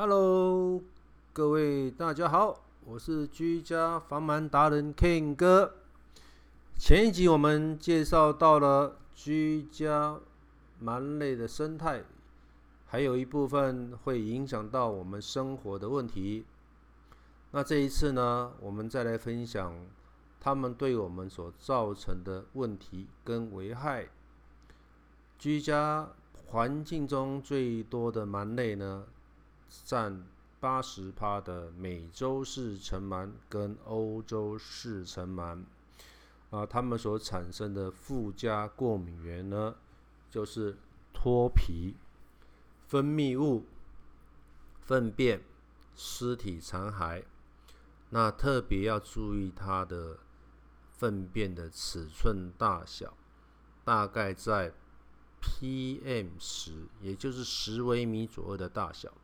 Hello，各位大家好，我是居家防螨达人 King 哥。前一集我们介绍到了居家螨类的生态，还有一部分会影响到我们生活的问题。那这一次呢，我们再来分享他们对我们所造成的问题跟危害。居家环境中最多的螨类呢，占八十趴的美洲式尘螨跟欧洲式尘螨啊，它们所产生的附加过敏源呢，就是脱皮、分泌物、粪便、尸体残骸。那特别要注意它的粪便的尺寸大小，大概在。PM 十，也就是十微米左右的大小。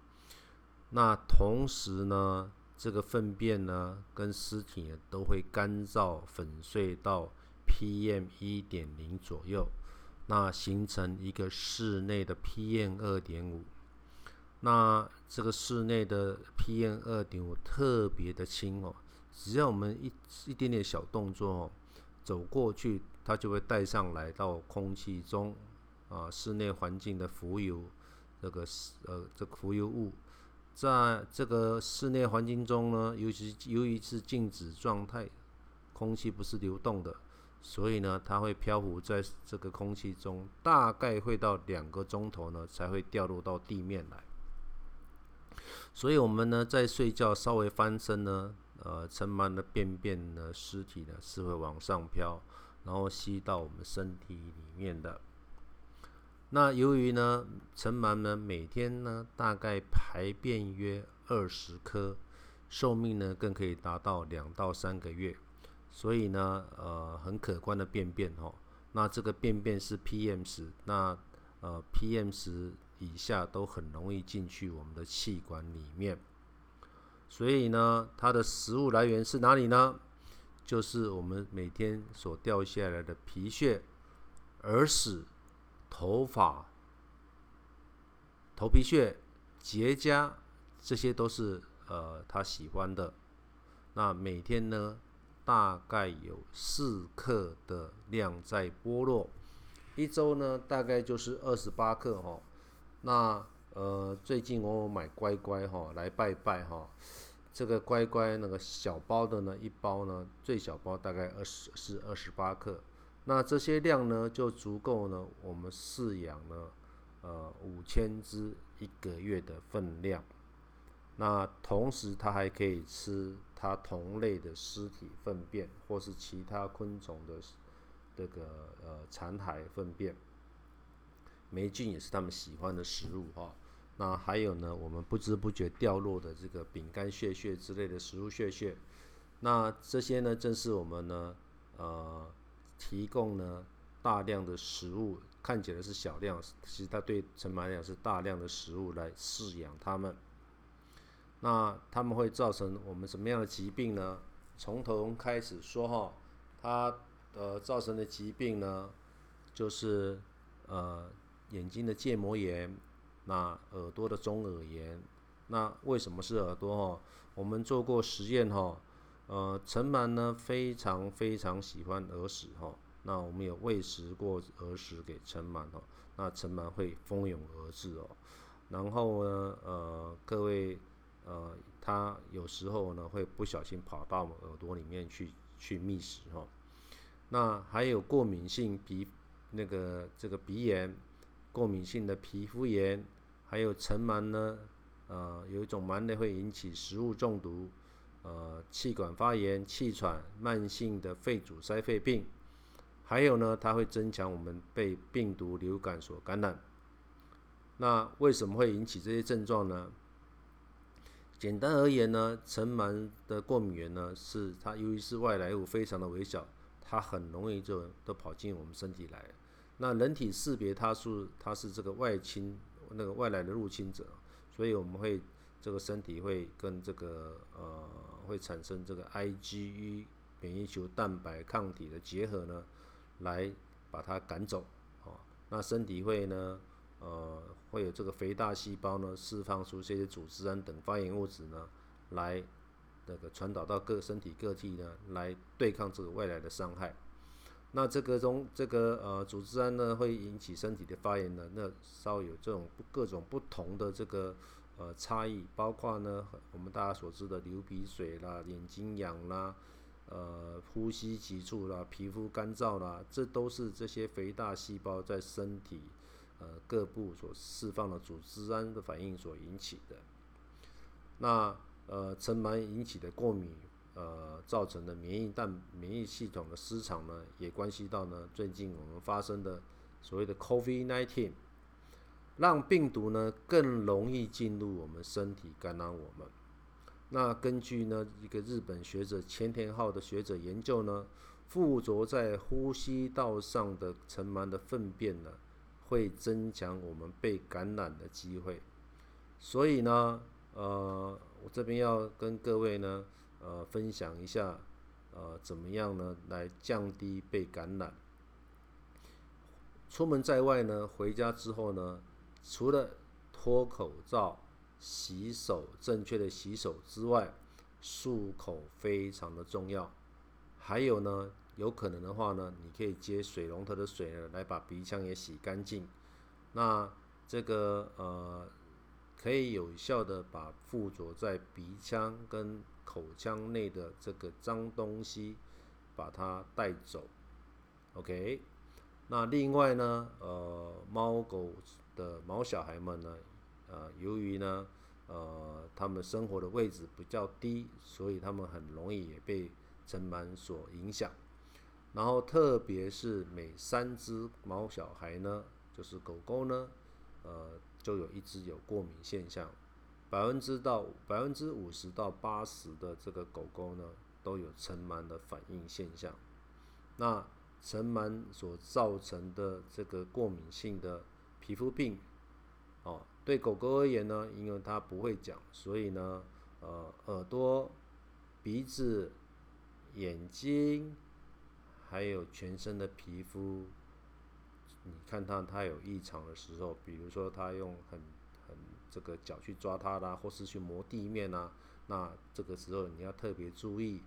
那同时呢，这个粪便呢跟尸体都会干燥粉碎到 PM 一点零左右，那形成一个室内的 PM 二点五。那这个室内的 PM 二点五特别的轻哦，只要我们一一点点小动作哦，走过去，它就会带上来到空气中。啊，室内环境的浮游，这个呃，这个浮游物，在这个室内环境中呢，尤其由于是静止状态，空气不是流动的，所以呢，它会漂浮在这个空气中，大概会到两个钟头呢，才会掉落到地面来。所以，我们呢，在睡觉稍微翻身呢，呃，尘螨的便便呢，尸体呢，是会往上飘，然后吸到我们身体里面的。那由于呢，尘螨呢每天呢大概排便约二十颗，寿命呢更可以达到两到三个月，所以呢，呃，很可观的便便哦。那这个便便是 PM 十，那呃 PM 十以下都很容易进去我们的气管里面，所以呢，它的食物来源是哪里呢？就是我们每天所掉下来的皮屑、耳屎。头发、头皮屑、结痂，这些都是呃他喜欢的。那每天呢，大概有四克的量在剥落，一周呢大概就是二十八克哈。那呃最近我买乖乖哈来拜拜哈，这个乖乖那个小包的呢，一包呢最小包大概二十是二十八克。那这些量呢，就足够呢，我们饲养呢，呃，五千只一个月的分量。那同时，它还可以吃它同类的尸体粪便，或是其他昆虫的这个呃残骸粪便。霉菌也是它们喜欢的食物哈。那还有呢，我们不知不觉掉落的这个饼干屑屑之类的食物屑屑。那这些呢，正是我们呢，呃。提供呢大量的食物，看起来是小量，其实它对尘螨来讲是大量的食物来饲养它们。那它们会造成我们什么样的疾病呢？从头开始说哈，它呃造成的疾病呢，就是呃眼睛的结膜炎，那耳朵的中耳炎。那为什么是耳朵哈？我们做过实验哈。呃，尘螨呢非常非常喜欢耳屎哈，那我们有喂食过耳屎给尘螨哈，那尘螨会蜂拥而至哦。然后呢，呃，各位，呃，它有时候呢会不小心跑到我们耳朵里面去去觅食哈。那还有过敏性鼻那个这个鼻炎，过敏性的皮肤炎，还有尘螨呢，呃，有一种螨类会引起食物中毒。呃，气管发炎、气喘、慢性的肺阻塞肺病，还有呢，它会增强我们被病毒流感所感染。那为什么会引起这些症状呢？简单而言呢，尘螨的过敏源呢，是它由于是外来物，非常的微小，它很容易就都跑进我们身体来。那人体识别它是它是这个外侵那个外来的入侵者，所以我们会。这个身体会跟这个呃会产生这个 IgE 免疫球蛋白抗体的结合呢，来把它赶走，哦，那身体会呢呃，会有这个肥大细胞呢释放出这些组织胺等发炎物质呢，来那个传导到各身体各地呢，来对抗这个外来的伤害。那这个中这个呃组织胺呢，会引起身体的发炎呢，那稍有这种各种不同的这个呃差异，包括呢我们大家所知的流鼻水啦、眼睛痒啦、呃呼吸急促啦、皮肤干燥啦，这都是这些肥大细胞在身体呃各部所释放的组织胺的反应所引起的。那呃尘螨引起的过敏。呃，造成的免疫但免疫系统的失常呢，也关系到呢最近我们发生的所谓的 COVID-19，让病毒呢更容易进入我们身体感染我们。那根据呢一个日本学者千田浩的学者研究呢，附着在呼吸道上的尘螨的粪便呢，会增强我们被感染的机会。所以呢，呃，我这边要跟各位呢。呃，分享一下，呃，怎么样呢？来降低被感染。出门在外呢，回家之后呢，除了脱口罩、洗手、正确的洗手之外，漱口非常的重要。还有呢，有可能的话呢，你可以接水龙头的水呢，来把鼻腔也洗干净。那这个呃，可以有效的把附着在鼻腔跟口腔内的这个脏东西，把它带走，OK。那另外呢，呃，猫狗的毛小孩们呢，呃，由于呢，呃，他们生活的位置比较低，所以他们很容易也被尘螨所影响。然后，特别是每三只毛小孩呢，就是狗狗呢，呃，就有一只有过敏现象。百分之到百分之五十到八十的这个狗狗呢，都有尘螨的反应现象。那尘螨所造成的这个过敏性的皮肤病，哦，对狗狗而言呢，因为它不会讲，所以呢，呃，耳朵、鼻子、眼睛，还有全身的皮肤，你看它它有异常的时候，比如说它用很很这个脚去抓它啦，或是去磨地面啊，那这个时候你要特别注意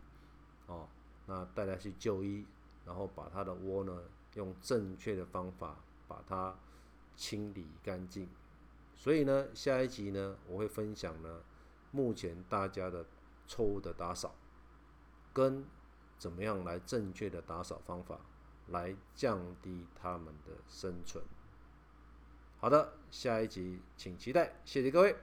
哦。那带它去就医，然后把它的窝呢用正确的方法把它清理干净。所以呢，下一集呢我会分享呢目前大家的错误的打扫，跟怎么样来正确的打扫方法来降低他们的生存。好的，下一集请期待，谢谢各位。